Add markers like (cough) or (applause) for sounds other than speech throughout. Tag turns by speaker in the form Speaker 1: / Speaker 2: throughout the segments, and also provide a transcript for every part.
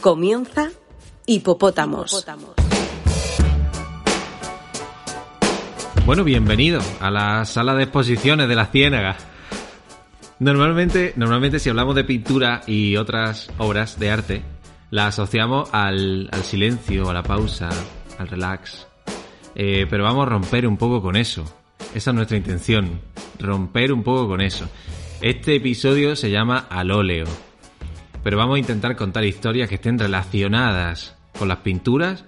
Speaker 1: Comienza Hipopótamos.
Speaker 2: Bueno, bienvenido a la sala de exposiciones de la Ciénaga. Normalmente, normalmente si hablamos de pintura y otras obras de arte, la asociamos al, al silencio, a la pausa, al relax. Eh, pero vamos a romper un poco con eso. Esa es nuestra intención, romper un poco con eso. Este episodio se llama Al óleo. Pero vamos a intentar contar historias que estén relacionadas con las pinturas,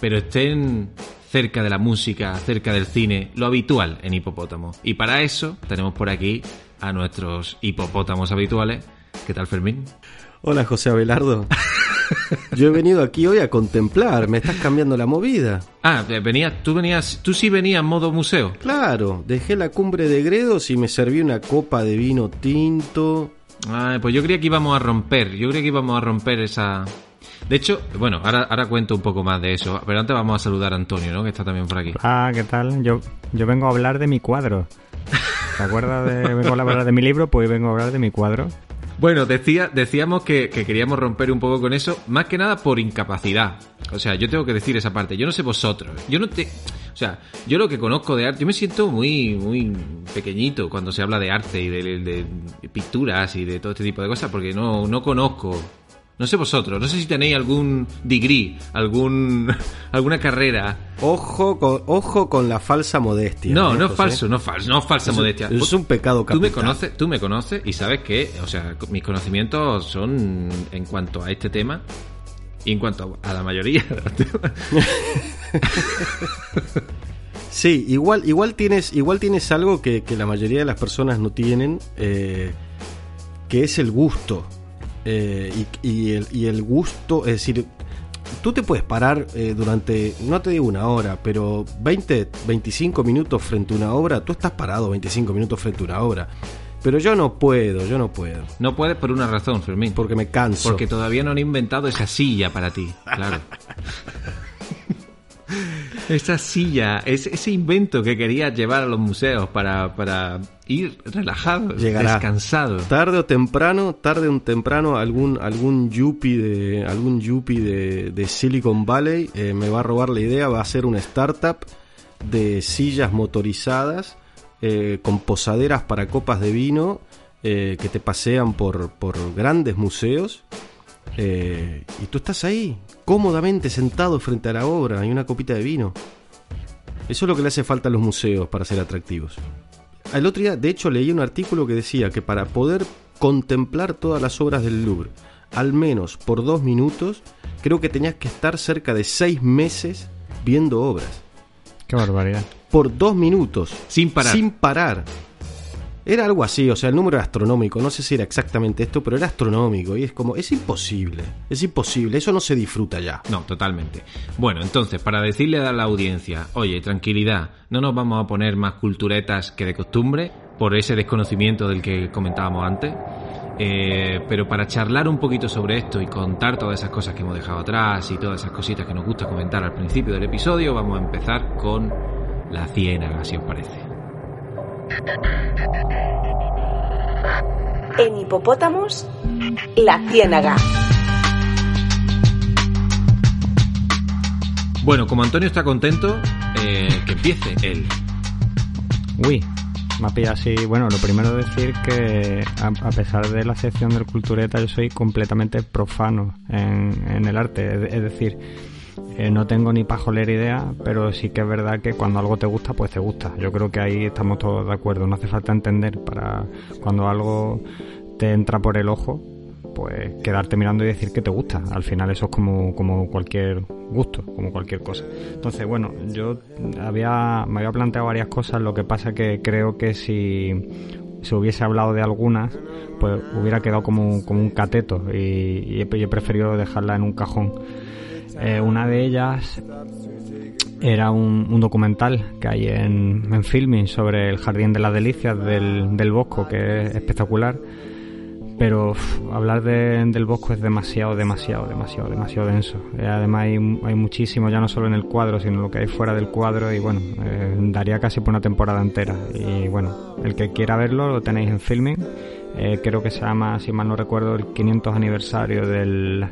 Speaker 2: pero estén cerca de la música, cerca del cine, lo habitual en Hipopótamo. Y para eso tenemos por aquí a nuestros hipopótamos habituales. ¿Qué tal, Fermín?
Speaker 3: Hola, José Abelardo. (laughs) Yo he venido aquí hoy a contemplar, me estás cambiando la movida.
Speaker 2: Ah, venías, tú venías, tú sí venías en modo museo.
Speaker 3: Claro, dejé la cumbre de Gredos y me serví una copa de vino tinto.
Speaker 2: Ah, pues yo creía que íbamos a romper, yo creía que íbamos a romper esa... De hecho, bueno, ahora, cuento un poco más de eso, pero antes vamos a saludar a Antonio, ¿no? Que está también por aquí.
Speaker 4: Ah, ¿qué tal? Yo, yo vengo a hablar de mi cuadro. ¿Te acuerdas de vengo a hablar de mi libro? Pues vengo a hablar de mi cuadro.
Speaker 2: Bueno, decía, decíamos que, que, queríamos romper un poco con eso, más que nada por incapacidad. O sea, yo tengo que decir esa parte. Yo no sé vosotros. Yo no te. O sea, yo lo que conozco de arte, yo me siento muy, muy pequeñito cuando se habla de arte y de, de, pinturas y de todo este tipo de cosas, porque no, no conozco no sé vosotros, no sé si tenéis algún degree, algún (laughs) alguna carrera.
Speaker 3: Ojo con, ojo con la falsa modestia.
Speaker 2: No, no es falso, no es falso, no es falsa
Speaker 3: es,
Speaker 2: modestia.
Speaker 3: Es un pecado capital.
Speaker 2: Tú me conoces, tú me conoces y sabes que, o sea, mis conocimientos son en cuanto a este tema y en cuanto a la mayoría de los temas. (laughs)
Speaker 3: sí, igual, igual tienes, igual tienes algo que, que la mayoría de las personas no tienen, eh, que es el gusto. Eh, y, y, el, y, el, gusto, es decir, tú te puedes parar eh, durante, no te digo una hora, pero 20, 25 minutos frente a una obra, tú estás parado 25 minutos frente a una obra. Pero yo no puedo, yo no puedo.
Speaker 2: No puedes por una razón, Fermín.
Speaker 3: Porque me canso.
Speaker 2: Porque todavía no han inventado esa silla para ti, claro. (laughs) (laughs) Esa silla, ese, ese, invento que querías llevar a los museos para, para ir relajado,
Speaker 3: Llegará.
Speaker 2: descansado.
Speaker 3: Tarde o temprano, tarde o temprano, algún, algún yuppie de, algún yuppie de, de Silicon Valley eh, me va a robar la idea, va a hacer una startup de sillas motorizadas eh, con posaderas para copas de vino eh, que te pasean por, por grandes museos. Eh, y tú estás ahí, cómodamente sentado frente a la obra y una copita de vino. Eso es lo que le hace falta a los museos para ser atractivos. El otro día, de hecho, leí un artículo que decía que para poder contemplar todas las obras del Louvre, al menos por dos minutos, creo que tenías que estar cerca de seis meses viendo obras.
Speaker 4: Qué barbaridad.
Speaker 3: Por dos minutos.
Speaker 2: Sin parar.
Speaker 3: Sin parar. Era algo así, o sea, el número era astronómico, no sé si era exactamente esto, pero era astronómico y es como, es imposible, es imposible, eso no se disfruta ya.
Speaker 2: No, totalmente. Bueno, entonces, para decirle a la audiencia, oye, tranquilidad, no nos vamos a poner más culturetas que de costumbre por ese desconocimiento del que comentábamos antes, eh, pero para charlar un poquito sobre esto y contar todas esas cosas que hemos dejado atrás y todas esas cositas que nos gusta comentar al principio del episodio, vamos a empezar con la ciénaga, si os parece.
Speaker 1: En Hipopótamos, la ciénaga.
Speaker 2: Bueno, como Antonio está contento, eh, que empiece él.
Speaker 4: Uy, me ha pillado así. Bueno, lo primero decir que a, a, pesar de la sección del cultureta, yo soy completamente profano en, en el arte. Es, es decir, eh, no tengo ni pajolera idea, pero sí que es verdad que cuando algo te gusta, pues te gusta. Yo creo que ahí estamos todos de acuerdo. No hace falta entender para cuando algo te entra por el ojo, pues quedarte mirando y decir que te gusta. Al final eso es como, como cualquier gusto, como cualquier cosa. Entonces, bueno, yo había, me había planteado varias cosas, lo que pasa que creo que si se hubiese hablado de algunas, pues hubiera quedado como, como un cateto y, he, preferido dejarla en un cajón. Eh, una de ellas era un, documental que hay en, en, filming sobre el Jardín de las Delicias del, del Bosco, que es espectacular pero hablar del Bosco es demasiado, demasiado, demasiado, demasiado denso. Eh, además hay, hay, muchísimo, ya no solo en el cuadro, sino lo que hay fuera del cuadro y bueno, eh, daría casi por una temporada entera. Y bueno, el que quiera verlo lo tenéis en filming. Creo que se llama, si mal no recuerdo, el 500 aniversario del,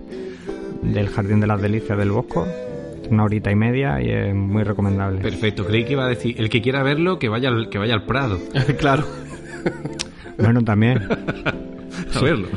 Speaker 4: del Jardín de las Delicias del Bosco. Una horita y media y es muy recomendable.
Speaker 2: Perfecto, creí que iba a decir, el que quiera verlo, que vaya al, que vaya al Prado. (laughs)
Speaker 3: claro.
Speaker 4: Bueno, también. (laughs)
Speaker 2: a verlo.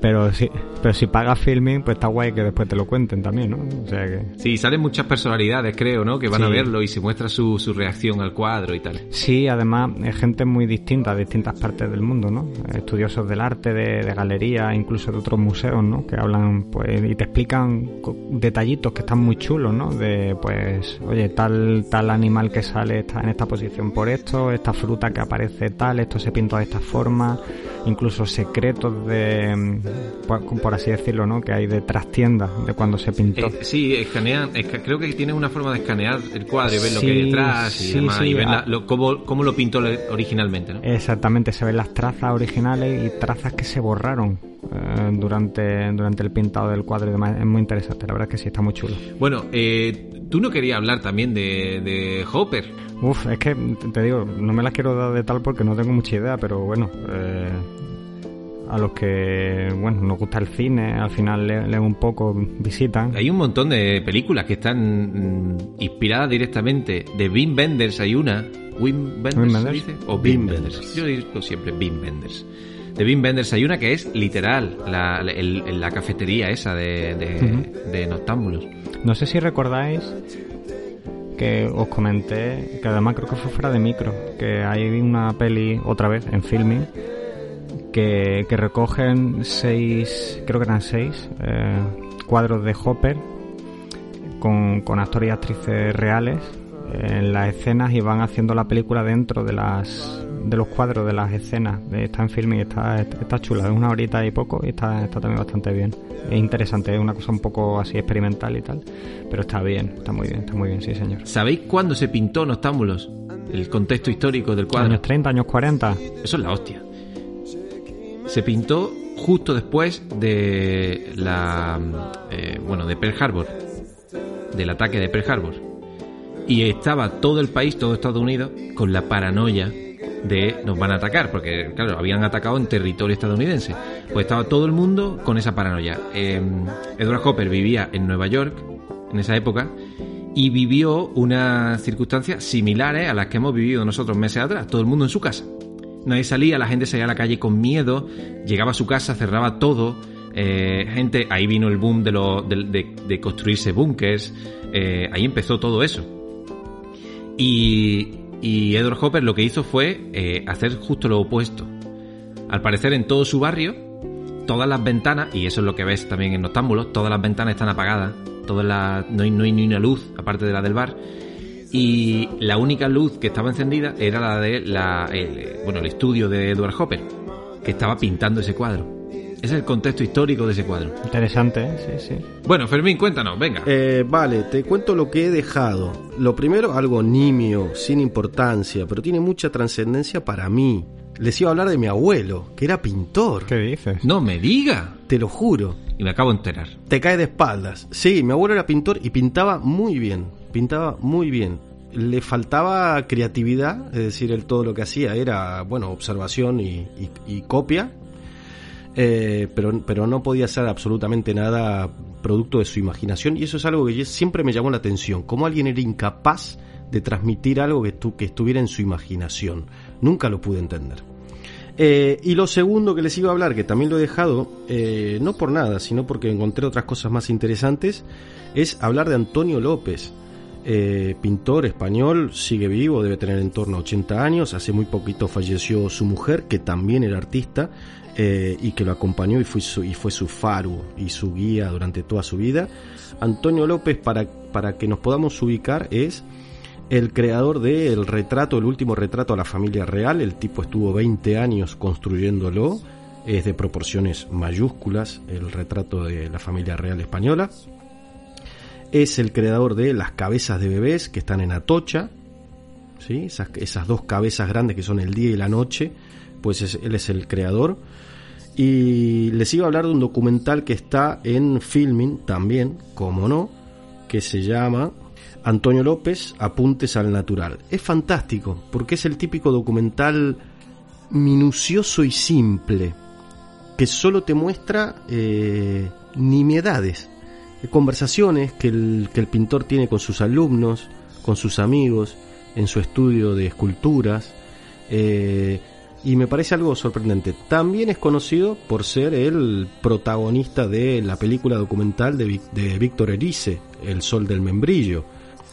Speaker 4: Pero sí, pero si pagas filming, pues está guay que después te lo cuenten también, ¿no? O sea que...
Speaker 2: Sí, salen muchas personalidades, creo, ¿no? Que van a verlo y se muestra su, su reacción al cuadro y tal.
Speaker 4: Sí, además es gente muy distinta, de distintas partes del mundo, ¿no? Estudiosos del arte, de, de galería, incluso de otros museos, ¿no? Que hablan, pues, y te explican detallitos que están muy chulos, ¿no? De, pues, oye, tal, tal animal que sale está en esta posición por esto, esta fruta que aparece tal, esto se pintó de esta forma, incluso secretos de, pues, por así decirlo, ¿no? Que hay de trastienda de cuando se pintó.
Speaker 2: Eh, sí, escanean, creo que tiene una forma de escanear el cuadro y ver lo que hay detrás y demás, y ver ah. lo, cómo, lo pintó originalmente, ¿no?
Speaker 4: Exactamente, se ven las trazas originales y trazas que se borraron eh, durante, durante el pintado del cuadro y demás. Es muy interesante, la verdad es que sí, está muy chulo.
Speaker 2: Bueno, eh, tú no querías hablar también de, de Hopper.
Speaker 4: Uf, es que te digo, no me las quiero dar de tal porque no tengo mucha idea, pero bueno, eh, a los que, bueno, nos gusta el cine, al final leen un poco, visitan.
Speaker 2: Hay un montón de películas que están mm, inspiradas directamente de Wim Wenders, hay una. Wim Wenders, Dice? O Wim Wenders. Yo digo siempre Wim Wenders. De Wim Wenders hay una que es literal, la, la cafetería esa de, de, de Noctámbulos.
Speaker 4: No sé si recordáis que os comenté, que además creo que fue fuera de micro, que hay una peli otra vez en filming que, recogen seis, creo que eran seis, eh, cuadros de Hopper con, con actores y actrices reales en las escenas y van haciendo la película dentro de las de los cuadros de las escenas. Está en film y está, está chula. Es una horita y poco y está, está también bastante bien. Es interesante es una cosa un poco así experimental y tal pero está bien está muy bien está muy bien sí señor.
Speaker 2: ¿sabéis cuándo se pintó Noctámbulos? el contexto histórico del cuadro.
Speaker 4: Años 30 años 40
Speaker 2: eso es la hostia se pintó justo después de la eh, bueno de Pearl Harbor del ataque de Pearl Harbor. Y estaba todo el país todo Estados Unidos con la paranoia de nos van a atacar porque claro habían atacado en territorio estadounidense. Pues estaba todo el mundo con esa paranoia. Eh, Edward Hopper vivía en Nueva York en esa época y vivió unas circunstancias similares a las que hemos vivido nosotros meses atrás. Todo el mundo en su casa Nadie salía, la gente salía a la calle con miedo, llegaba a su casa, cerraba todo. Eh, gente, ahí vino el boom de, lo, de, construirse búnkers, eh, ahí empezó todo eso. Y, y, Edward Hopper lo que hizo fue eh, hacer justo lo opuesto. Al parecer en todo su barrio, todas las ventanas, y eso es lo que ves también en Noctámbulos, todas las ventanas están apagadas, todas las, no, hay, no hay ni una luz aparte de la del bar y la única luz que estaba encendida era la de la, el, bueno, el estudio de Edward Hopper, que estaba pintando ese cuadro. Ese es el contexto histórico de ese cuadro.
Speaker 4: Interesante, ¿eh? sí, sí.
Speaker 2: Bueno, Fermín, cuéntanos, venga.
Speaker 3: Eh, vale, te cuento lo que he dejado. Lo primero, algo nimio, sin importancia, pero tiene mucha trascendencia para mí. Les iba a hablar de mi abuelo, que era pintor.
Speaker 4: ¿Qué dices?
Speaker 2: No me diga.
Speaker 3: Te lo juro.
Speaker 2: Y me acabo de enterar.
Speaker 3: Te cae de espaldas. Sí, mi abuelo era pintor y pintaba muy bien pintaba muy bien. Le faltaba creatividad, es decir, él todo lo que hacía era, bueno, observación y, copia, eh, pero, pero no podía ser absolutamente nada producto de su imaginación y eso es algo que siempre me llamó la atención, cómo alguien era incapaz de transmitir algo que, que estuviera en su imaginación. Nunca lo pude entender. Eh, y lo segundo que les iba a hablar, que también lo he dejado, eh, no por nada, sino porque encontré otras cosas más interesantes, es hablar de Antonio López. Eh, pintor español, sigue vivo, debe tener en torno a 80 años. Hace muy poquito falleció su mujer, que también era artista eh, y que lo acompañó y fue, su, faro y su guía durante toda su vida. Antonio López, para, para que nos podamos ubicar, es el creador del retrato, el último retrato a la familia real, el tipo estuvo 20 años construyéndolo, es de proporciones mayúsculas el retrato de la familia real española. Es el creador de las cabezas de bebés que están en Atocha, ¿sí? esas, dos cabezas grandes que son el día y la noche, pues es- él es el creador. Y les iba a hablar de un documental que está en Filming también, como no, que se llama Antonio López, Apuntes al Natural. Es fantástico, porque es el típico documental minucioso y simple, que solo te muestra eh, nimiedades, conversaciones que el, que el pintor tiene con sus alumnos, con sus amigos, en su estudio de esculturas, eh, y me parece algo sorprendente. También es conocido por ser el protagonista de la película documental de, de Víctor Erice, El Sol del Membrillo.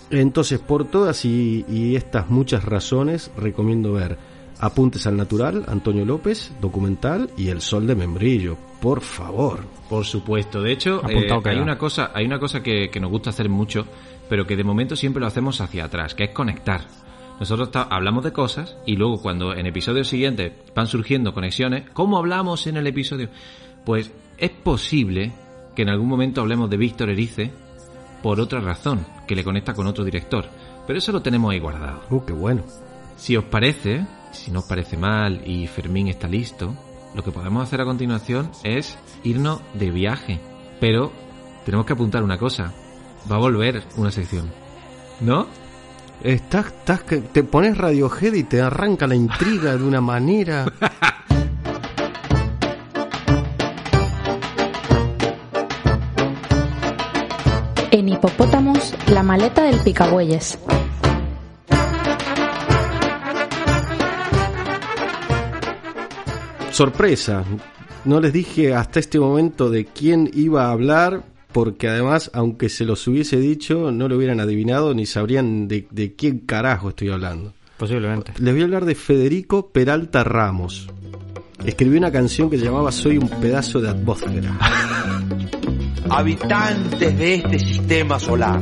Speaker 3: Entonces, por todas y, y estas muchas razones, recomiendo ver Apuntes al Natural, Antonio López, documental y El Sol de Membrillo. Por favor.
Speaker 2: Por supuesto. De hecho, eh, hay una cosa, hay una cosa que, que nos gusta hacer mucho, pero que de momento siempre lo hacemos hacia atrás, que es conectar. Nosotros hablamos de cosas y luego cuando en episodios siguientes van surgiendo conexiones, ¿cómo hablamos en el episodio? Pues es posible que en algún momento hablemos de Víctor Erice por otra razón, que le conecta con otro director. Pero eso lo tenemos ahí guardado.
Speaker 3: Uh, qué bueno.
Speaker 2: Si os parece, si no os parece mal y Fermín está listo, lo que podemos hacer a continuación es irnos de viaje. Pero tenemos que apuntar una cosa. Va a volver una sección. ¿No?
Speaker 3: Estás, estás que te pones Radiohead y te arranca la intriga de una manera.
Speaker 5: En Hipopótamos, la maleta del picabueyes.
Speaker 3: Sorpresa. No les dije hasta este momento de quién iba a hablar, porque además, aunque se los hubiese dicho, no lo hubieran adivinado ni sabrían de, de quién carajo estoy hablando.
Speaker 4: Posiblemente.
Speaker 3: Les voy a hablar de Federico Peralta Ramos. Escribió una canción que se llamaba Soy un pedazo de atmósfera. (laughs)
Speaker 6: habitantes de este sistema solar.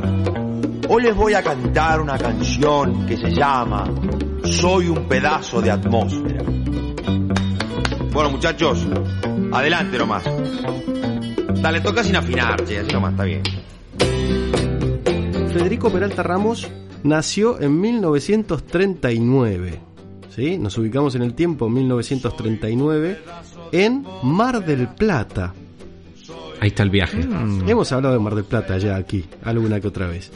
Speaker 6: Hoy les voy a cantar una canción que se llama Soy un pedazo de atmósfera. Bueno, muchachos, adelante nomás. Dale, toca sin afinar, che, así nomás, está bien.
Speaker 3: Federico Peralta Ramos nació en 1939. ¿Sí? Nos ubicamos en el tiempo 1939 en Mar del Plata.
Speaker 2: Ahí está el viaje.
Speaker 3: Hemos hablado de Mar del Plata ya aquí, alguna que otra vez.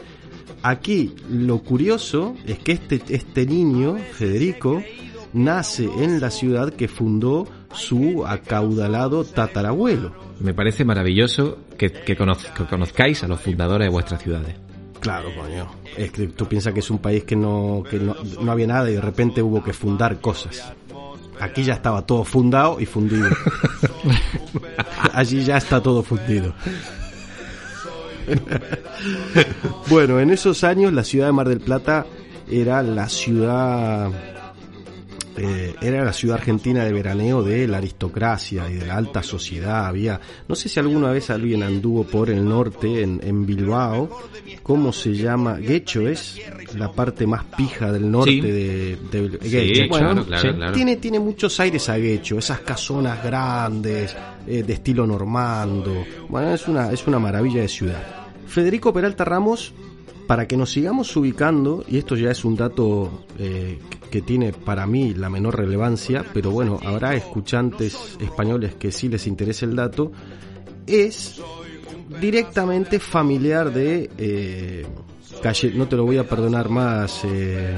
Speaker 3: Aquí lo curioso es que este, este niño, Federico, nace en la ciudad que fundó su acaudalado tatarabuelo.
Speaker 2: Me parece maravilloso que, que conoz- que conozcáis a los fundadores de vuestras ciudades.
Speaker 3: Claro, coño. Es que tú piensas que es un país que no, que no, no había nada y de repente hubo que fundar cosas. Aquí ya estaba todo fundado y fundido. (laughs) Allí ya está todo fundido. bueno, en esos años la ciudad de Mar del Plata era la ciudad eh, era la ciudad argentina de veraneo de la aristocracia y de la alta sociedad. Había, no sé si alguna vez alguien anduvo por el norte, en, en Bilbao, ¿cómo se llama? Guecho es la parte más pija del norte
Speaker 2: Sí.
Speaker 3: de, de
Speaker 2: Sí,
Speaker 3: Guecho.
Speaker 2: claro, claro.
Speaker 3: Tiene, tiene muchos aires a Guecho, esas casonas grandes, eh, de estilo normando. Bueno, es una, es una maravilla de ciudad. Federico Peralta Ramos para que nos sigamos ubicando, y esto ya es un dato eh, que tiene para mí la menor relevancia, pero bueno, habrá escuchantes españoles que sí les interese el dato, es directamente familiar de... eh, Calle- no te lo voy a perdonar más, eh,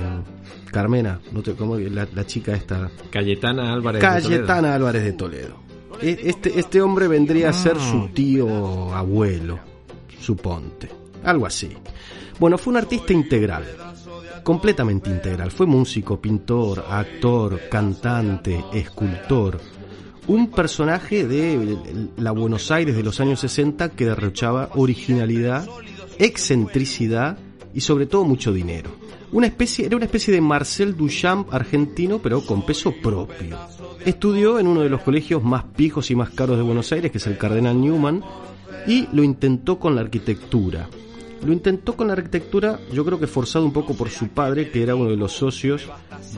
Speaker 3: Carmena, no te, ¿cómo que la, la chica esta?
Speaker 2: Cayetana Álvarez. de Toledo.
Speaker 3: Cayetana Álvarez de Toledo. E- Este, este hombre vendría a ser su tío abuelo, suponte. Algo así. Bueno, fue un artista integral. Completamente integral. Fue músico, pintor, actor, cantante, escultor. Un personaje de la Buenos Aires de los años 60 que derrochaba originalidad, excentricidad y sobre todo mucho dinero. Una especie, era una especie de Marcel Duchamp argentino, pero con peso propio. Estudió en uno de los colegios más pijos y más caros de Buenos Aires, que es el Cardenal Newman, y lo intentó con la arquitectura. Lo intentó con la arquitectura, yo creo que forzado un poco por su padre, que era uno de los socios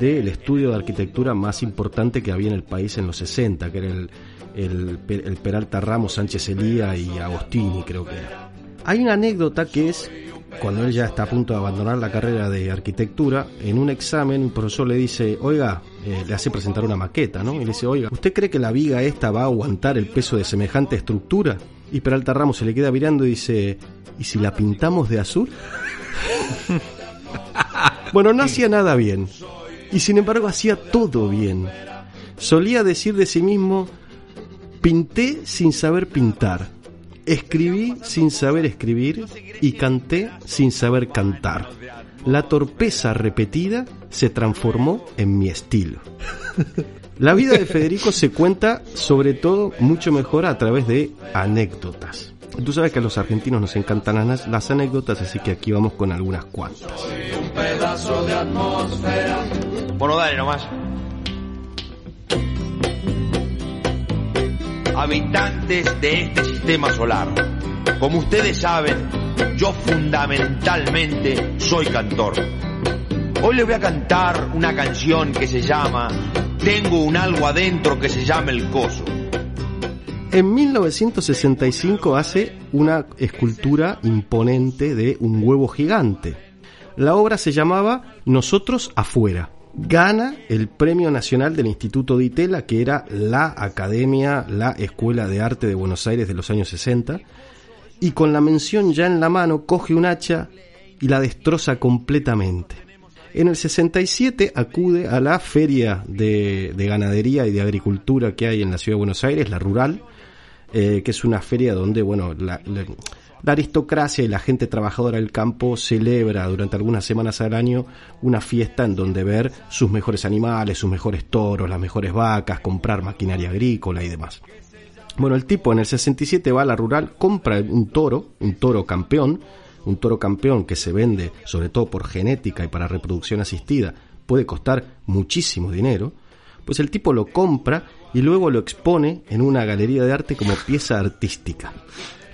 Speaker 3: del estudio de arquitectura más importante que había en el país en los 60, que era el, el, el Peralta Ramos, Sánchez Elía y Agostini, creo que era. Hay una anécdota que es cuando él ya está a punto de abandonar la carrera de arquitectura, en un examen un profesor le dice, oiga, eh, le hace presentar una maqueta, ¿no? Y le dice, oiga, ¿usted cree que la viga esta va a aguantar el peso de semejante estructura? Y Peralta Ramos se le queda mirando y dice, ¿y si la pintamos de azul? (laughs) bueno, no hacía nada bien. Y sin embargo hacía todo bien. Solía decir de sí mismo, pinté sin saber pintar. Escribí sin saber escribir y canté sin saber cantar. La torpeza repetida se transformó en mi estilo. La vida de Federico se cuenta sobre todo mucho mejor a través de anécdotas. Tú sabes que a los argentinos nos encantan las, las anécdotas, así que aquí vamos con algunas cuantas.
Speaker 6: Bueno, dale nomás. Habitantes de este sistema solar, como ustedes saben, yo fundamentalmente soy cantor. Hoy les voy a cantar una canción que se llama Tengo un algo adentro que se llama el coso.
Speaker 3: En 1965 hace una escultura imponente de un huevo gigante. La obra se llamaba Nosotros afuera. Gana el Premio Nacional del Instituto de Itela, que era la academia, la Escuela de Arte de Buenos Aires de los años 60, y con la mención ya en la mano coge un hacha y la destroza completamente. En el 67 acude a la feria de, de ganadería y de agricultura que hay en la ciudad de Buenos Aires, la rural, eh, que es una feria donde, bueno, la, la, la aristocracia y la gente trabajadora del campo celebra durante algunas semanas al año una fiesta en donde ver sus mejores animales, sus mejores toros, las mejores vacas, comprar maquinaria agrícola y demás. Bueno, el tipo en el 67 va a la rural, compra un toro, un toro campeón, un toro campeón que se vende sobre todo por genética y para reproducción asistida, puede costar muchísimo dinero, pues el tipo lo compra y luego lo expone en una galería de arte como pieza artística.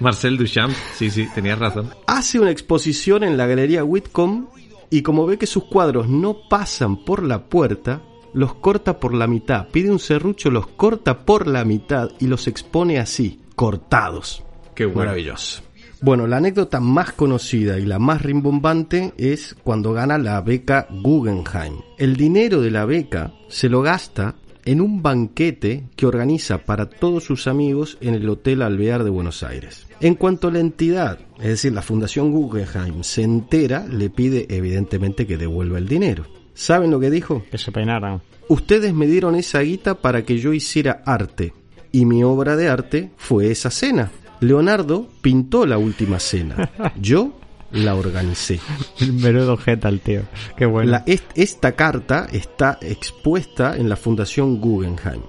Speaker 2: Marcel Duchamp, sí, sí, tenías razón.
Speaker 3: Hace una exposición en la galería Whitcomb y como ve que sus cuadros no pasan por la puerta, los corta por la mitad, pide un serrucho, los corta por la mitad y los expone así, cortados.
Speaker 2: Qué bueno.
Speaker 3: Maravilloso. Bueno, la anécdota más conocida y la más rimbombante es cuando gana la beca Guggenheim. El dinero de la beca se lo gasta en un banquete que organiza para todos sus amigos en el Hotel Alvear de Buenos Aires. En cuanto a la entidad, es decir, la Fundación Guggenheim, se entera, le pide evidentemente que devuelva el dinero. ¿Saben lo que dijo?
Speaker 4: Que se peinaran.
Speaker 3: Ustedes me dieron esa guita para que yo hiciera arte, y mi obra de arte fue esa cena. Leonardo pintó la última cena. (laughs) Yo la organicé. (laughs)
Speaker 4: Menudo jeta el tío. Qué bueno.
Speaker 3: La- est- esta carta está expuesta en la Fundación Guggenheim.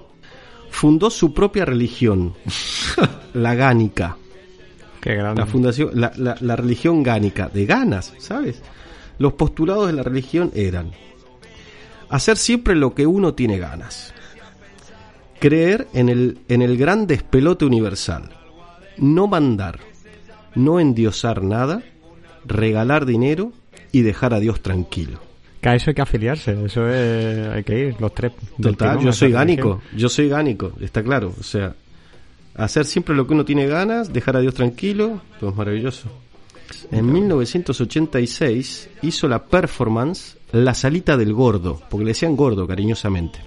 Speaker 3: Fundó su propia religión, (laughs) la gánica.
Speaker 4: Qué grande.
Speaker 3: La fundación, la, la- la religión gánica, de ganas, ¿sabes? Los postulados de la religión eran hacer siempre lo que uno tiene ganas, creer en el, en el gran despelote universal, no mandar, no endiosar nada, regalar dinero y dejar a Dios tranquilo.
Speaker 4: Que a eso hay que afiliarse. Eso es... Hay que ir, los tres.
Speaker 3: Total, yo soy gánico, yo soy gánico, está claro. O sea, hacer siempre lo que uno tiene ganas, dejar a Dios tranquilo, todo es maravilloso. En 1986 hizo la performance La Salita del Gordo, porque le decían gordo cariñosamente.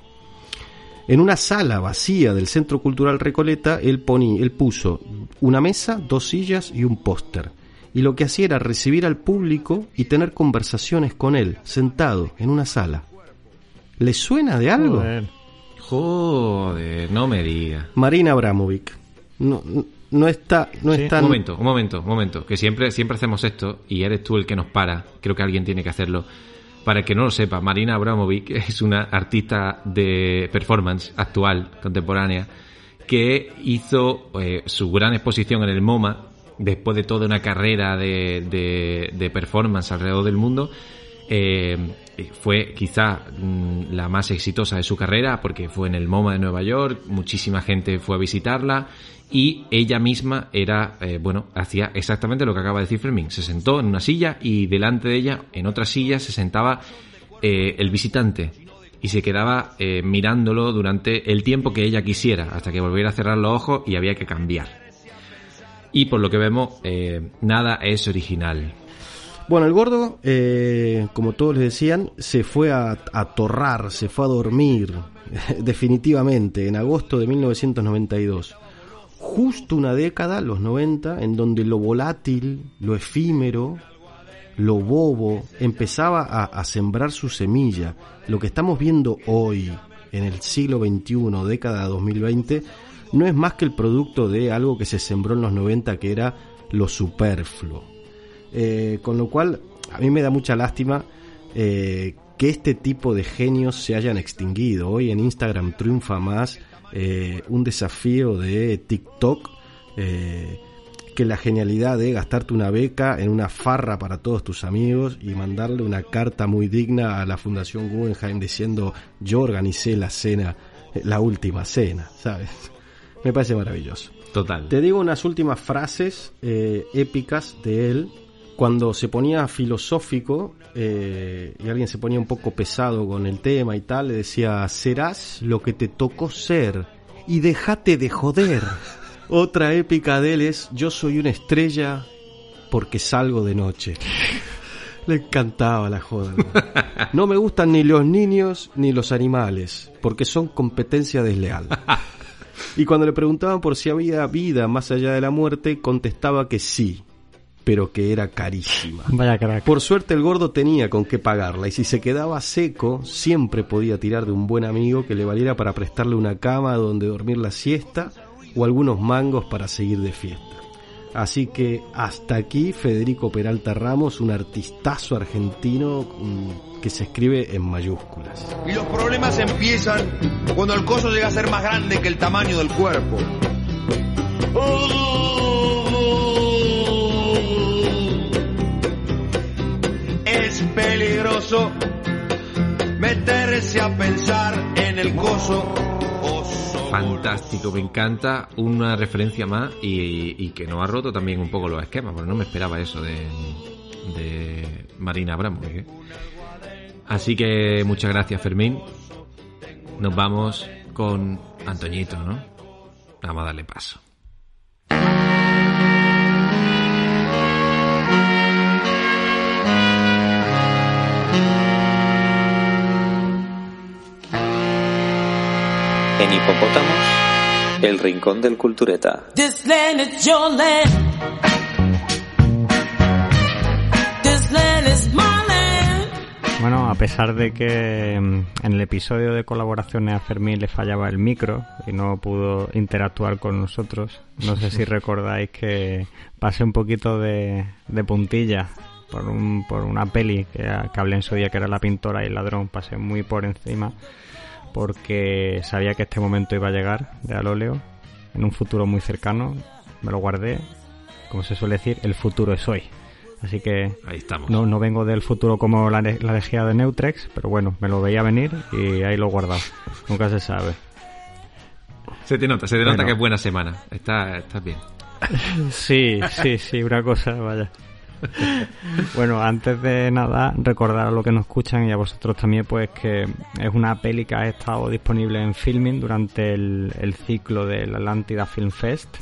Speaker 3: En una sala vacía del Centro Cultural Recoleta, él, poní, él puso una mesa, dos sillas y un póster. Y lo que hacía era recibir al público y tener conversaciones con él, sentado en una sala. ¿Le suena de algo?
Speaker 4: Joder.
Speaker 2: Joder, no me digas.
Speaker 3: Marina Abramovic. No, no- no está, no
Speaker 4: Sí,
Speaker 3: está
Speaker 2: Un momento, un momento, un momento. Que siempre, siempre hacemos esto y eres tú el que nos para. Creo que alguien tiene que hacerlo. Para el que no lo sepa, Marina Abramovic (laughs) es una artista de performance actual, contemporánea, que hizo eh, su gran exposición en el MoMA después de toda una carrera de, de- de performance alrededor del mundo. eh, fue quizá mm, la más exitosa de su carrera porque fue en el MoMA de Nueva York, muchísima gente fue a visitarla y ella misma era, eh, bueno, hacía exactamente lo que acaba de decir Fermín. Se sentó en una silla y delante de ella, en otra silla, se sentaba eh, el visitante y se quedaba eh, mirándolo durante el tiempo que ella quisiera, hasta que volviera a cerrar los ojos y había que cambiar. Y por lo que vemos, eh, nada es original.
Speaker 3: Bueno, el gordo, eh, como todos les decían, se fue a, torrar, se fue a dormir, (laughs) definitivamente, en agosto de 1992. Justo una década, los 90, en donde lo volátil, lo efímero, lo bobo, empezaba a, sembrar su semilla. Lo que estamos viendo hoy, en el siglo XXI, década 2020, no es más que el producto de algo que se sembró en los 90, que era lo superfluo. Eh, con lo cual, a mí me da mucha lástima eh, que este tipo de genios se hayan extinguido. Hoy en Instagram triunfa más eh, un desafío de TikTok que la genialidad de gastarte una beca en una farra para todos tus amigos y mandarle una carta muy digna a la Fundación Guggenheim diciendo yo organicé la cena, la última cena, ¿sabes? Me parece maravilloso.
Speaker 2: Total.
Speaker 3: Te digo unas últimas frases eh, épicas de él. Cuando se ponía filosófico eh, y alguien se ponía un poco pesado con el tema y tal, le decía, serás lo que te tocó ser y déjate de joder. (laughs) Otra épica de él es, yo soy una estrella porque salgo de noche. (laughs) Le encantaba la joda. ¿no? No me gustan ni los niños ni los animales, porque son competencia desleal. (laughs) Y cuando le preguntaban por si había vida más allá de la muerte, contestaba que sí, pero que era carísima.
Speaker 4: Vaya crack.
Speaker 3: Por suerte el gordo tenía con qué pagarla y si se quedaba seco siempre podía tirar de un buen amigo que le valiera para prestarle una cama donde dormir la siesta o algunos mangos para seguir de fiesta. Así que hasta aquí Federico Peralta Ramos, un artistazo argentino que se escribe en mayúsculas.
Speaker 6: Y los problemas empiezan cuando el coso llega a ser más grande que el tamaño del cuerpo. Es peligroso meterse a pensar en el coso. Oso.
Speaker 2: Fantástico, me encanta. Una referencia más y, y que nos ha roto también un poco los esquemas, porque no me esperaba eso de, de Marina Abramo. ¿eh? Así que muchas gracias, Fermín. Nos vamos con Antoñito, ¿no? Vamos a darle paso.
Speaker 7: En Hipopótamos, el rincón del cultureta.
Speaker 8: This land is your land.
Speaker 4: A pesar de que mm, en el episodio de colaboraciones a Fermín le fallaba el micro y no pudo interactuar con nosotros, no sé si (laughs) recordáis que pasé un poquito de, de puntilla por, un, por una peli que, que hablé en su día que era La pintora y el ladrón, pasé muy por encima porque sabía que este momento iba a llegar de al óleo. En un futuro muy cercano, me lo guardé, como se suele decir, el futuro es hoy. Así que
Speaker 2: Ahí estamos.
Speaker 4: no, no vengo del futuro como la, la lejía de Neutrex, pero bueno, me lo veía venir y ahí lo he guardado. Nunca se sabe.
Speaker 2: Se te nota, se te nota que es buena semana. Está, estás bien. (laughs)
Speaker 4: Sí, sí, sí, una cosa, vaya. Bueno, antes de nada, recordar a los que nos escuchan y a vosotros también, pues que es una peli que ha estado disponible en filming durante el, el ciclo del Atlántida Film Fest,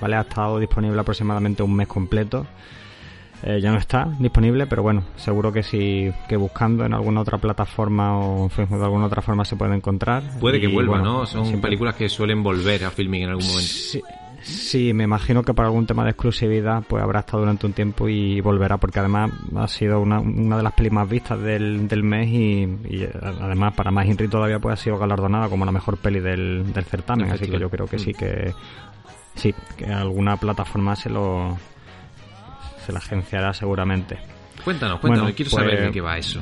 Speaker 4: ¿vale? Ha estado disponible aproximadamente un mes completo. Eh, ya no está disponible, pero bueno, seguro que si que buscando en alguna otra plataforma o en fin, de alguna otra forma se puede encontrar.
Speaker 2: Puede que vuelva,
Speaker 4: bueno,
Speaker 2: ¿no? Son
Speaker 4: siempre-
Speaker 2: películas que suelen volver a filming en algún momento.
Speaker 4: Sí, sí, me imagino que por algún tema de exclusividad pues habrá estado durante un tiempo y volverá porque además ha sido una, una de las pelis más vistas del, del mes y, y, eh, además para más Henry todavía pues ha sido galardonada como la mejor peli del, del certamen, así que yo creo que
Speaker 2: Mm.
Speaker 4: sí que sí, que alguna plataforma se lo se la agenciará seguramente.
Speaker 2: Cuéntanos, cuéntanos,
Speaker 4: Bueno,
Speaker 2: quiero
Speaker 4: pues-
Speaker 2: saber de qué va eso.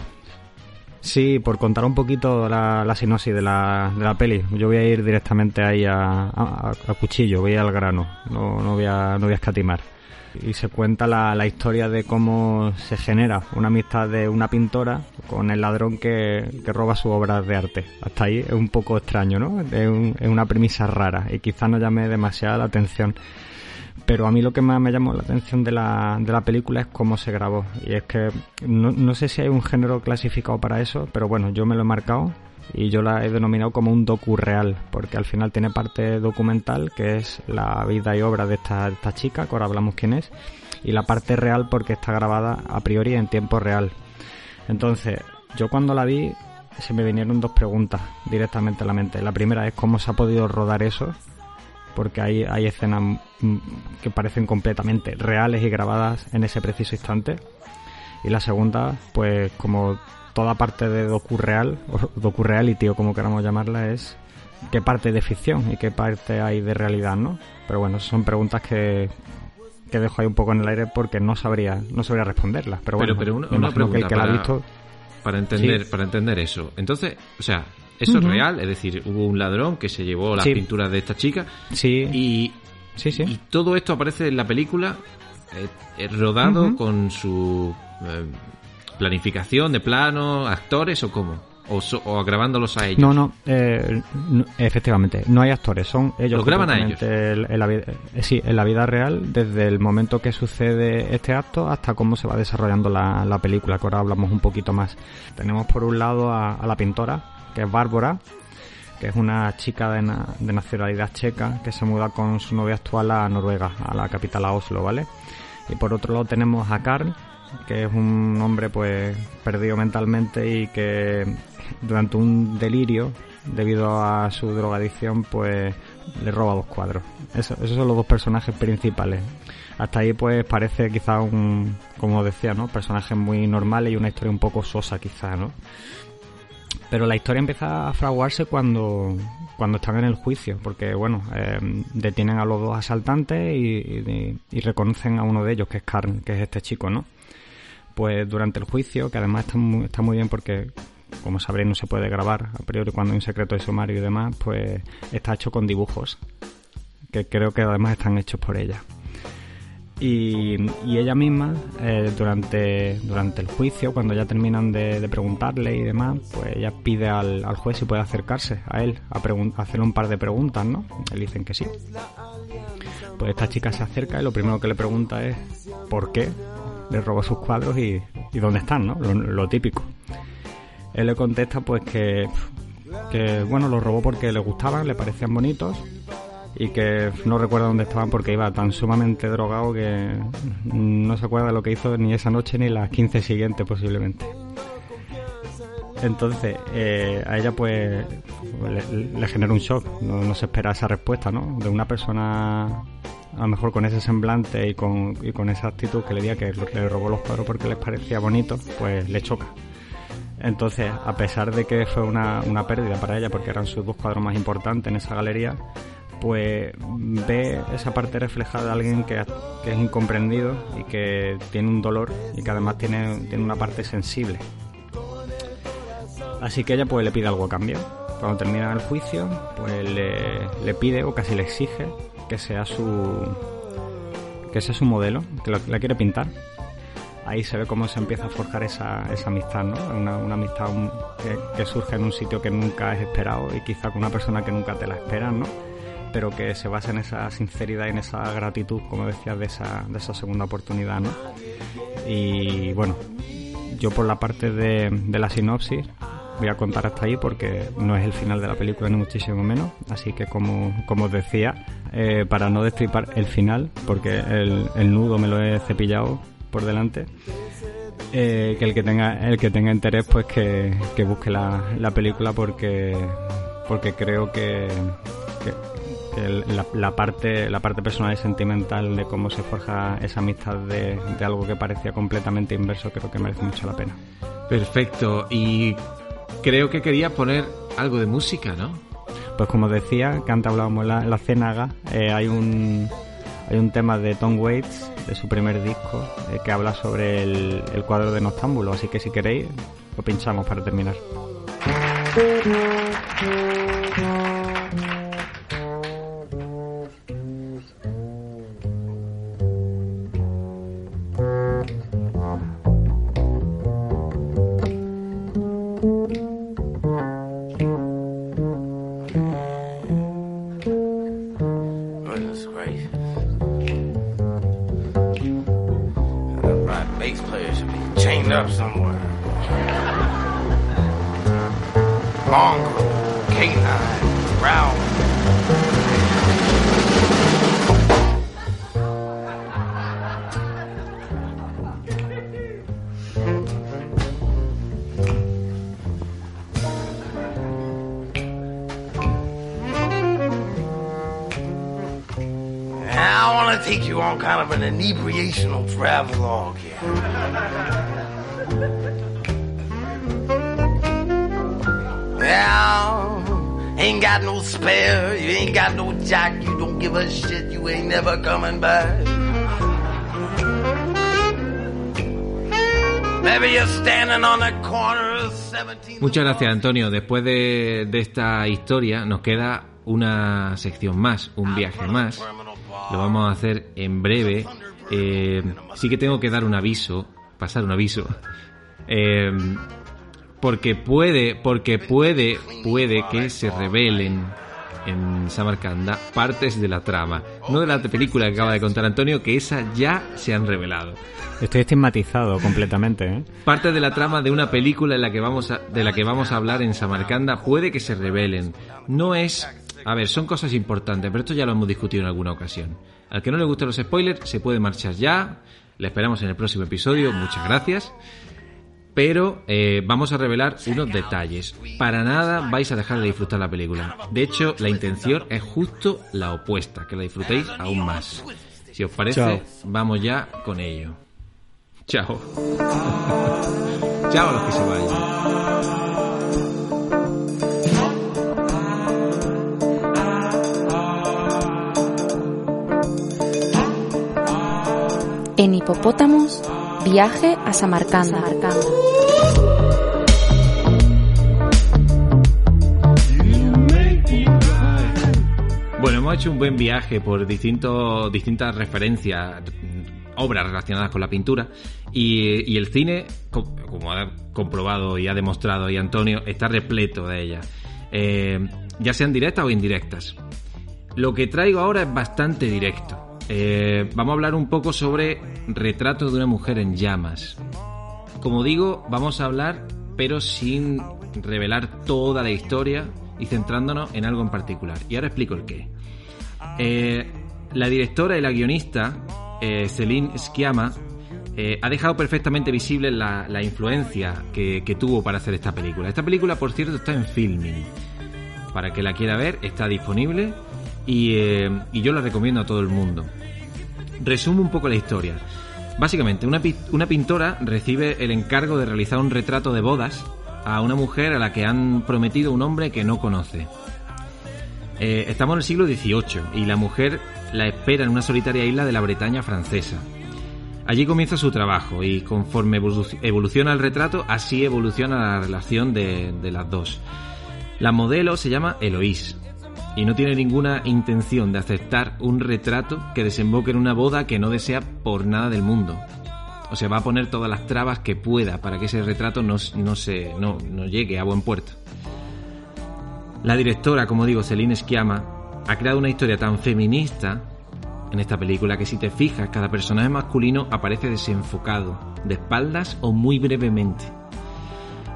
Speaker 4: Sí, por contar un poquito la, la sinopsis de la, de la peli. Yo voy a ir directamente ahí a, a, a cuchillo, voy al grano, no, no, voy a, no voy a escatimar. Y se cuenta la, la historia de cómo se genera una amistad de una pintora con el ladrón que, que roba sus obras de arte. Hasta ahí es un poco extraño, ¿no? Es, un- es una premisa rara y quizás no llame demasiada la atención. Pero a mí lo que más me llamó la atención de la, de la película es cómo se grabó. Y es que no, no sé si hay un género clasificado para eso, pero bueno, yo me lo he marcado y yo la he denominado como un docu real, porque al final tiene parte documental, que es la vida y obra de esta, de esta chica, que ahora hablamos quién es, y la parte real porque está grabada a priori en tiempo real. Entonces, yo cuando la vi se me vinieron dos preguntas directamente a la mente. La primera es cómo se ha podido rodar eso, porque hay, hay escenas que parecen completamente reales y grabadas en ese preciso instante. Y la segunda, pues como toda parte de docu-real, (laughs) o docu-reality o como queramos llamarla, es qué parte de ficción y qué parte hay de realidad, ¿no? Pero bueno, son preguntas que, que dejo ahí un poco en el aire porque no sabría no sabría responderlas. Pero bueno,
Speaker 2: pero, pero una,
Speaker 4: que
Speaker 2: pregunta
Speaker 4: el que la ha
Speaker 2: para,
Speaker 4: visto...
Speaker 2: para entender
Speaker 4: Sí.
Speaker 2: para entender eso. Entonces, o sea, eso es real, es decir, hubo un ladrón que se llevó las
Speaker 4: Sí.
Speaker 2: pinturas de esta chica
Speaker 4: Sí,
Speaker 2: y,
Speaker 4: sí, sí.
Speaker 2: y todo esto aparece en la película eh, eh, rodado con su eh, planificación de planos, actores o cómo, o, so- o grabándolos a ellos.
Speaker 4: No, no, eh, no, efectivamente, no hay actores, son ellos.
Speaker 2: Los graban a
Speaker 4: completamente En, en la, vida- eh, sí, en la vida real, desde el momento que sucede este acto hasta cómo se va desarrollando la, la película, que ahora hablamos un poquito más. Tenemos por un lado a, a la pintora, que es Bárbara, que es una chica de, na- de nacionalidad checa que se muda con su novia actual a Noruega, a la capital, a Oslo, ¿vale? Y por otro lado tenemos a Karl, que es un hombre pues perdido mentalmente y que durante un delirio, debido a su drogadicción, pues le roba dos cuadros. Eso- esos son los dos personajes principales. Hasta ahí pues parece quizá un, como decía, ¿no? Personajes muy normales y una historia un poco sosa quizá, ¿no? Pero la historia empieza a fraguarse cuando, cuando están en el juicio, porque bueno, eh, detienen a los dos asaltantes y, reconocen a uno de ellos, que es Karn, que es este chico, ¿no? Pues durante el juicio, que además está muy, está muy bien porque, como sabréis, no se puede grabar a priori cuando hay un secreto de sumario y demás, pues está hecho con dibujos, que creo que además están hechos por ella. Y, ella misma, eh, durante, durante el juicio, cuando ya terminan de, preguntarle y demás, pues ella pide al, juez si puede acercarse a él a, a hacerle un par de preguntas, ¿no? Le dicen que sí. Pues esta chica se acerca y lo primero que le pregunta es ¿por qué le robó sus cuadros y, y dónde están, ¿no? Lo, lo típico. Él le contesta pues que, que, bueno, los robó porque le gustaban, le parecían bonitos y que no recuerda dónde estaban porque iba tan sumamente drogado que no se acuerda de lo que hizo ni esa noche ni las 15 siguientes posiblemente. Entonces, eh, a ella pues le, le genera un shock, no, no se espera esa respuesta, ¿no? De una persona a lo mejor con ese semblante y con, y con esa actitud que le diga que le robó los cuadros porque les parecía bonito, pues le choca. Entonces, a pesar de que fue una, una pérdida para ella porque eran sus dos cuadros más importantes en esa galería, pues ve esa parte reflejada de alguien que, es incomprendido y que tiene un dolor y que además tiene, tiene una parte sensible. Así que ella pues le pide algo a cambio. Cuando termina el juicio, pues le, pide o casi le exige que sea su que sea su modelo, que la quiere pintar. Ahí se ve cómo se empieza a forjar esa, esa amistad, ¿no? Una, una amistad que, surge en un sitio que nunca es esperado y quizá con una persona que nunca te la esperas, ¿no? Pero que se basa en esa sinceridad y en esa gratitud, como decías, de esa, de esa segunda oportunidad, ¿no? Y bueno, yo por la parte de, la sinopsis voy a contar hasta ahí porque no es el final de la película ni muchísimo menos. Así que como, como os decía, eh, para no destripar el final, porque el, el nudo me lo he cepillado por delante, eh, que el que tenga el que tenga interés pues que, que busque la, la película porque porque creo que el- la, la parte la parte personal y sentimental de cómo se forja esa amistad de, de algo que parecía completamente inverso creo que merece mucho la pena.
Speaker 2: Perfecto. Y creo que querías poner algo de música, ¿no?
Speaker 4: Pues como decía, que antes hablábamos en la, la Ciénaga, eh, hay un hay un tema de Tom Waits, de su primer disco, eh, que habla sobre el, el cuadro de Noctámbulo. Así que si queréis, lo pinchamos para terminar.
Speaker 9: Inebriational travelogue here. Yeah, ain't got no spare, you ain't got no jack, you don't give a shit, you ain't never coming back. Maybe you're standing on the corner of 17.
Speaker 2: Muchas gracias, Antonio. Después de, de esta historia nos queda una sección más, un viaje más. Lo vamos a hacer en breve. Eh, sí que tengo que dar un aviso, pasar un aviso. Eh, porque puede, porque puede, puede que se revelen en Samarcanda partes de la trama. No de la película que acaba de contar Antonio, que esas ya se han revelado.
Speaker 4: Estoy estigmatizado completamente, ¿eh?
Speaker 2: Partes de la trama de una película en la que vamos a, de la que vamos a hablar en Samarcanda puede que se revelen. No es... A ver, son cosas importantes, pero esto ya lo hemos discutido en alguna ocasión. Al que no le gusten los spoilers, se puede marchar ya. Le esperamos en el próximo episodio. Muchas gracias. Pero eh, vamos a revelar unos detalles. Para nada vais a dejar de disfrutar la película. De hecho, la intención es justo la opuesta, que la disfrutéis aún más. Si os parece,
Speaker 3: Chao.
Speaker 2: vamos ya con ello. Chao. Chao a los que se vayan.
Speaker 5: En Hipopótamos, viaje a Samarcanda.
Speaker 2: Bueno, hemos hecho un buen viaje por distintos, distintas referencias, obras relacionadas con la pintura y, y el cine, co- como ha comprobado y ha demostrado y Antonio, está repleto de ellas, eh, ya sean directas o indirectas. Lo que traigo ahora es bastante directo. Eh, vamos a hablar un poco sobre retratos de una mujer en llamas. Como digo, vamos a hablar, pero sin revelar toda la historia y centrándonos en algo en particular. Y ahora explico el qué. Eh, la directora y la guionista, eh, Celine Sciamma, eh, ha dejado perfectamente visible la, influencia que, que tuvo para hacer esta película. Esta película, por cierto, está en filming. Para que la quiera ver, está disponible y, eh, y yo la recomiendo a todo el mundo. Resumo un poco la historia. Básicamente, una, una pintora recibe el encargo de realizar un retrato de bodas a una mujer a la que han prometido un hombre que no conoce. Eh, estamos en el siglo XVIII y la mujer la espera en una solitaria isla de la Bretaña francesa. Allí comienza su trabajo y conforme evolu- evoluciona el retrato, así evoluciona la relación de, de las dos. La modelo se llama Eloís y no tiene ninguna intención de aceptar un retrato que desemboque en una boda que no desea por nada del mundo. O sea, va a poner todas las trabas que pueda para que ese retrato no, no, se, no, no llegue a buen puerto. La directora, como digo, Celine Sciamma, ha creado una historia tan feminista en esta película que si te fijas, cada personaje masculino aparece desenfocado, de espaldas o muy brevemente.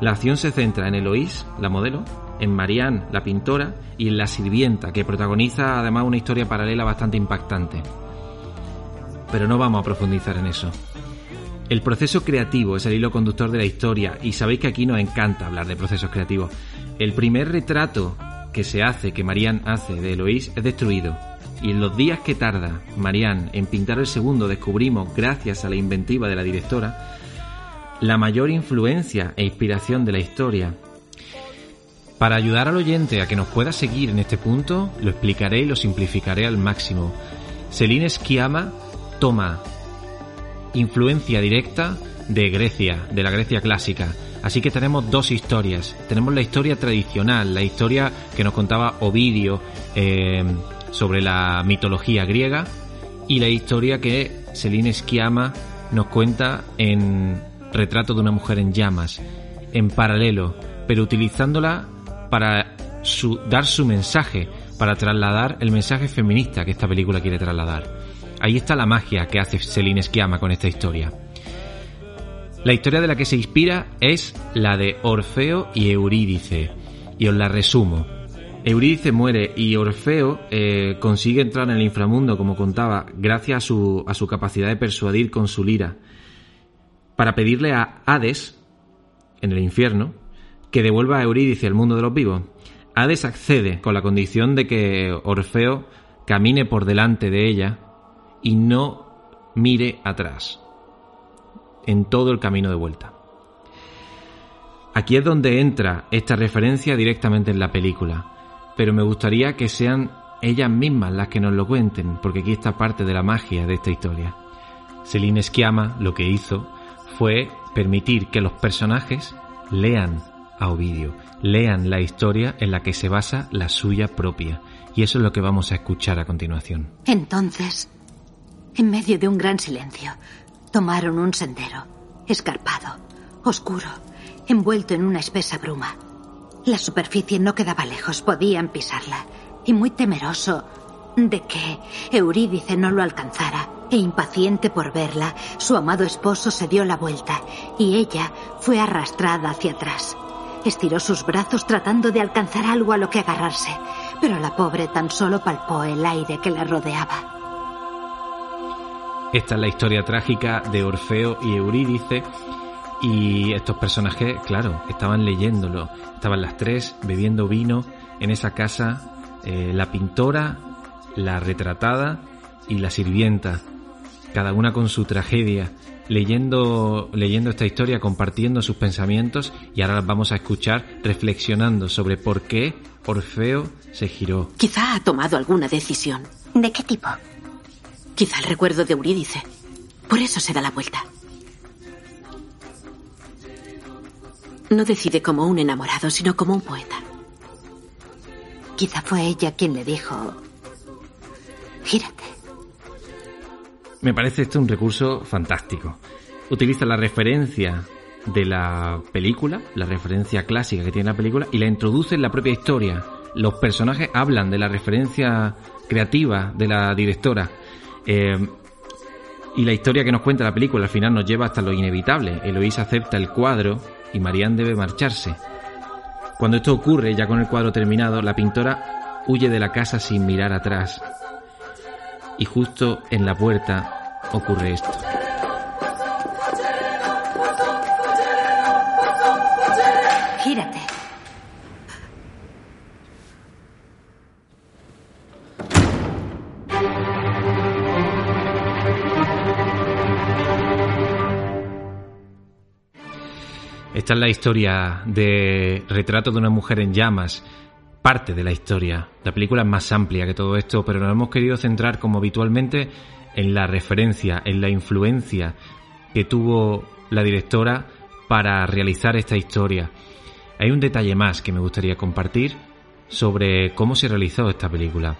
Speaker 2: La acción se centra en Eloís, la modelo, en Marianne, la pintora, y en la sirvienta, que protagoniza además una historia paralela bastante impactante. Pero no vamos a profundizar en eso. El proceso creativo es el hilo conductor de la historia y sabéis que aquí nos encanta hablar de procesos creativos. El primer retrato que se hace, que Marianne hace de Eloís, es destruido. Y en los días que tarda Marianne en pintar el segundo descubrimos, gracias a la inventiva de la directora, la mayor influencia e inspiración de la historia. Para ayudar al oyente a que nos pueda seguir en este punto, lo explicaré y lo simplificaré al máximo. Celine Sciamma toma influencia directa de Grecia, de la Grecia clásica. Así que tenemos dos historias. Tenemos la historia tradicional, la historia que nos contaba Ovidio eh, sobre la mitología griega y la historia que Celine Sciamma nos cuenta en Retrato de una mujer en llamas, en paralelo, pero utilizándola para su, dar su mensaje, para trasladar el mensaje feminista que esta película quiere trasladar. Ahí está la magia que hace Celine Sciamma con esta historia. La historia de la que se inspira es la de Orfeo y Eurídice, y os la resumo. Eurídice muere y Orfeo eh, consigue entrar en el inframundo, como contaba, gracias a su, a su capacidad de persuadir con su lira, para pedirle a Hades, en el infierno, que devuelva a Eurídice al mundo de los vivos. Hades accede con la condición de que Orfeo camine por delante de ella y no mire atrás en todo el camino de vuelta. Aquí es donde entra esta referencia directamente en la película, pero me gustaría que sean ellas mismas las que nos lo cuenten, porque aquí está parte de la magia de esta historia. Celine Sciamma lo que hizo fue permitir que los personajes lean a Ovidio, lean la historia en la que se basa la suya propia, y eso es lo que vamos a escuchar a continuación.
Speaker 10: Entonces, en medio de un gran silencio, tomaron un sendero, escarpado, oscuro, envuelto en una espesa bruma. La superficie no quedaba lejos, podían pisarla, y muy temeroso de que Eurídice no lo alcanzara, e impaciente por verla, su amado esposo se dio la vuelta, y ella fue arrastrada hacia atrás. Estiró sus brazos tratando de alcanzar algo a lo que agarrarse, pero la pobre tan solo palpó el aire que la rodeaba.
Speaker 2: Esta es la historia trágica de Orfeo y Eurídice. Y estos personajes, claro, estaban leyéndolo. Estaban las tres bebiendo vino en esa casa. eh, la pintora, la retratada y la sirvienta. Cada una con su tragedia. Leyendo, leyendo esta historia, compartiendo sus pensamientos. Y ahora las vamos a escuchar reflexionando sobre por qué Orfeo se giró.
Speaker 1: Quizá ha tomado alguna decisión.
Speaker 10: ¿De qué tipo?
Speaker 1: Quizá el recuerdo de Eurídice. Por eso se da la vuelta. No decide como un enamorado, sino como un poeta.
Speaker 10: Quizá fue ella quien le dijo, gírate.
Speaker 2: Me parece esto un recurso fantástico. Utiliza la referencia de la película, la referencia clásica que tiene la película, y la introduce en la propia historia. Los personajes hablan de la referencia creativa de la directora. Eh, y la historia que nos cuenta la película al final nos lleva hasta lo inevitable. Eloísa acepta el cuadro y Marianne debe marcharse. Cuando esto ocurre, ya con el cuadro terminado, la pintora huye de la casa sin mirar atrás. Y justo en la puerta ocurre esto.
Speaker 10: Gírate.
Speaker 2: Esta es la historia de Retrato de una mujer en llamas, parte de la historia. La película es más amplia que todo esto, pero nos hemos querido centrar como habitualmente en la referencia, en la influencia que tuvo la directora para realizar esta historia. Hay un detalle más que me gustaría compartir sobre cómo se realizó esta película.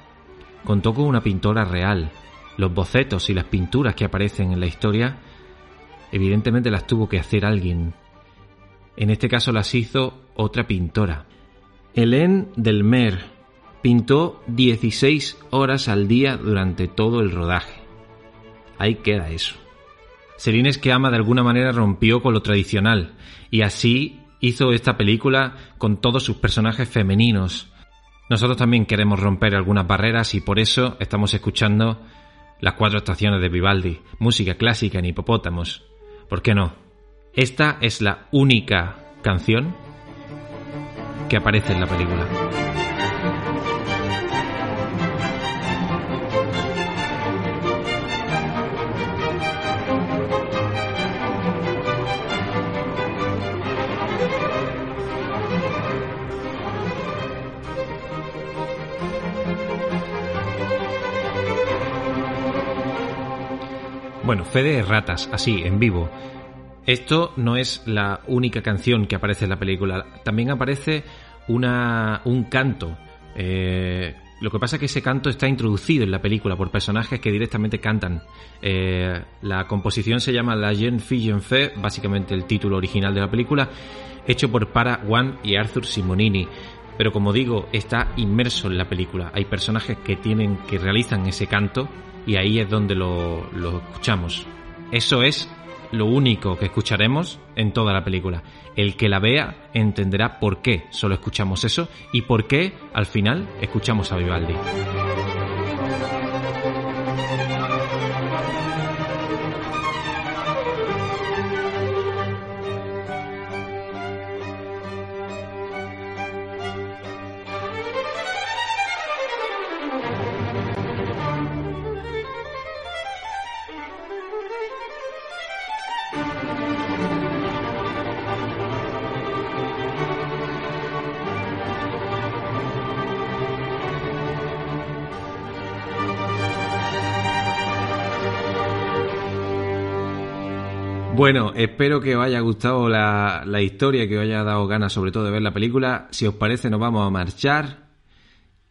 Speaker 2: Contó con una pintora real. Los bocetos y las pinturas que aparecen en la historia evidentemente las tuvo que hacer alguien en este caso las hizo otra pintora. Hélène Delmer pintó 16 horas al día durante todo el rodaje. Ahí queda eso. Celine Sciamma de alguna manera rompió con lo tradicional y así hizo esta película con todos sus personajes femeninos. Nosotros también queremos romper algunas barreras y por eso estamos escuchando las cuatro estaciones de Vivaldi, música clásica en hipopótamos. ¿Por qué no? Esta es la única canción que aparece en la película. Bueno, Fede Ratas, así, en vivo. Esto no es la única canción que aparece en la película. También aparece una, un canto. Eh, lo que pasa es que ese canto está introducido en la película por personajes que directamente cantan. Eh, la composición se llama La Jeune Fille Fe, básicamente el título original de la película, hecho por Para One y Arthur Simonini. Pero como digo, está inmerso en la película. Hay personajes que tienen, que realizan ese canto y ahí es donde lo escuchamos. Eso es lo único que escucharemos en toda la película. El que la vea entenderá por qué solo escuchamos eso y por qué al final escuchamos a Vivaldi. Bueno, espero que os haya gustado la, la historia, que os haya dado ganas sobre todo de ver la película. Si os parece, nos vamos a marchar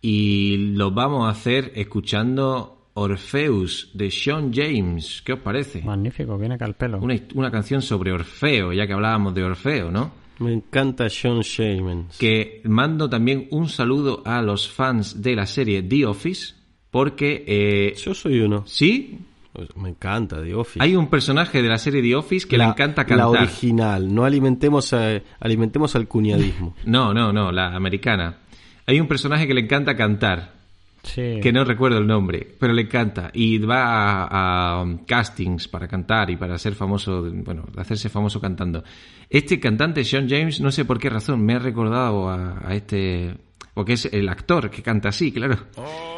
Speaker 2: y lo vamos a hacer escuchando Orpheus de Sean James. ¿Qué os parece?
Speaker 4: Magnífico, viene acá al pelo.
Speaker 2: Una, una canción sobre Orfeo, ya que hablábamos de Orfeo, ¿no?
Speaker 3: Me encanta Sean James.
Speaker 2: Que mando también un saludo a los fans de la serie The Office, porque... Eh,
Speaker 3: Yo soy uno.
Speaker 2: ¿Sí?
Speaker 3: Pues me encanta The Office.
Speaker 2: Hay un personaje de la serie The Office que
Speaker 3: la,
Speaker 2: le encanta cantar.
Speaker 3: La original, no alimentemos, a, alimentemos al cuñadismo. (laughs)
Speaker 2: no, no, no, la americana. Hay un personaje que le encanta cantar.
Speaker 4: Sí.
Speaker 2: Que no recuerdo el nombre, pero le encanta. Y va a, a, castings para cantar y para ser famoso, bueno, hacerse famoso cantando. Este cantante, Sean James, no sé por qué razón, me ha recordado a, a este. Porque es el actor que canta así, claro.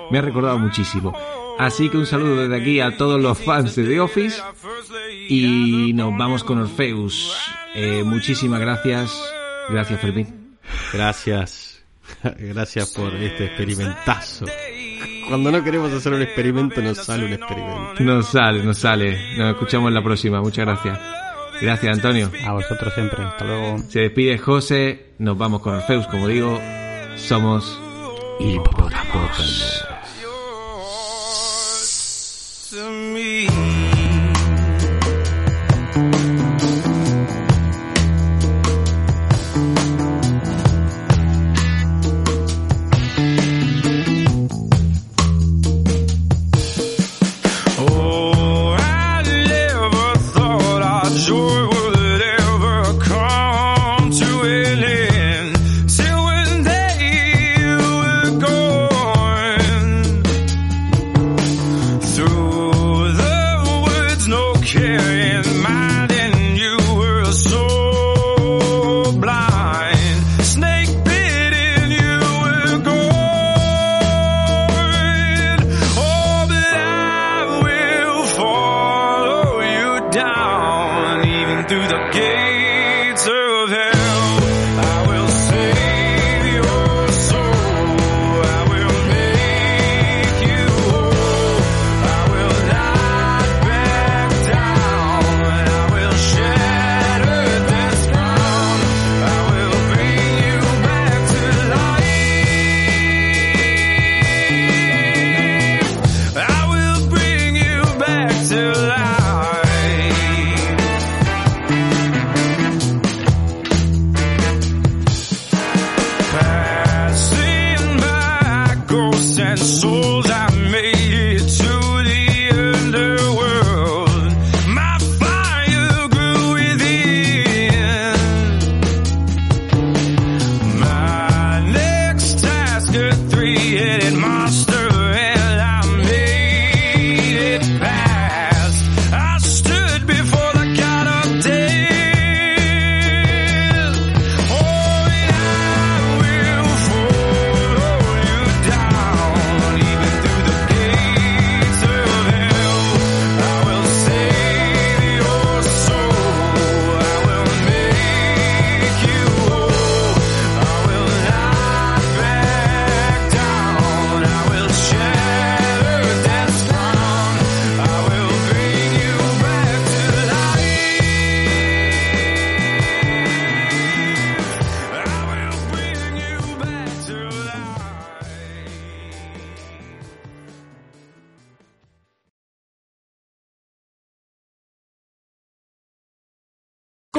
Speaker 2: Me ha recordado muchísimo. Así que un saludo desde aquí a todos los fans de The Office. Y nos vamos con Orpheus. Eh, muchísimas gracias. Gracias, Fermín.
Speaker 3: Gracias. (laughs) Gracias por este experimentazo. Cuando no queremos hacer un experimento, nos sale un experimento.
Speaker 2: Nos sale, nos sale. Nos escuchamos en la próxima. Muchas gracias. Gracias, Antonio.
Speaker 4: A vosotros siempre. Hasta luego.
Speaker 2: Se despide José. Nos vamos con Orpheus, como digo. Somos hipopótamos.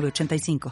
Speaker 11: 906985.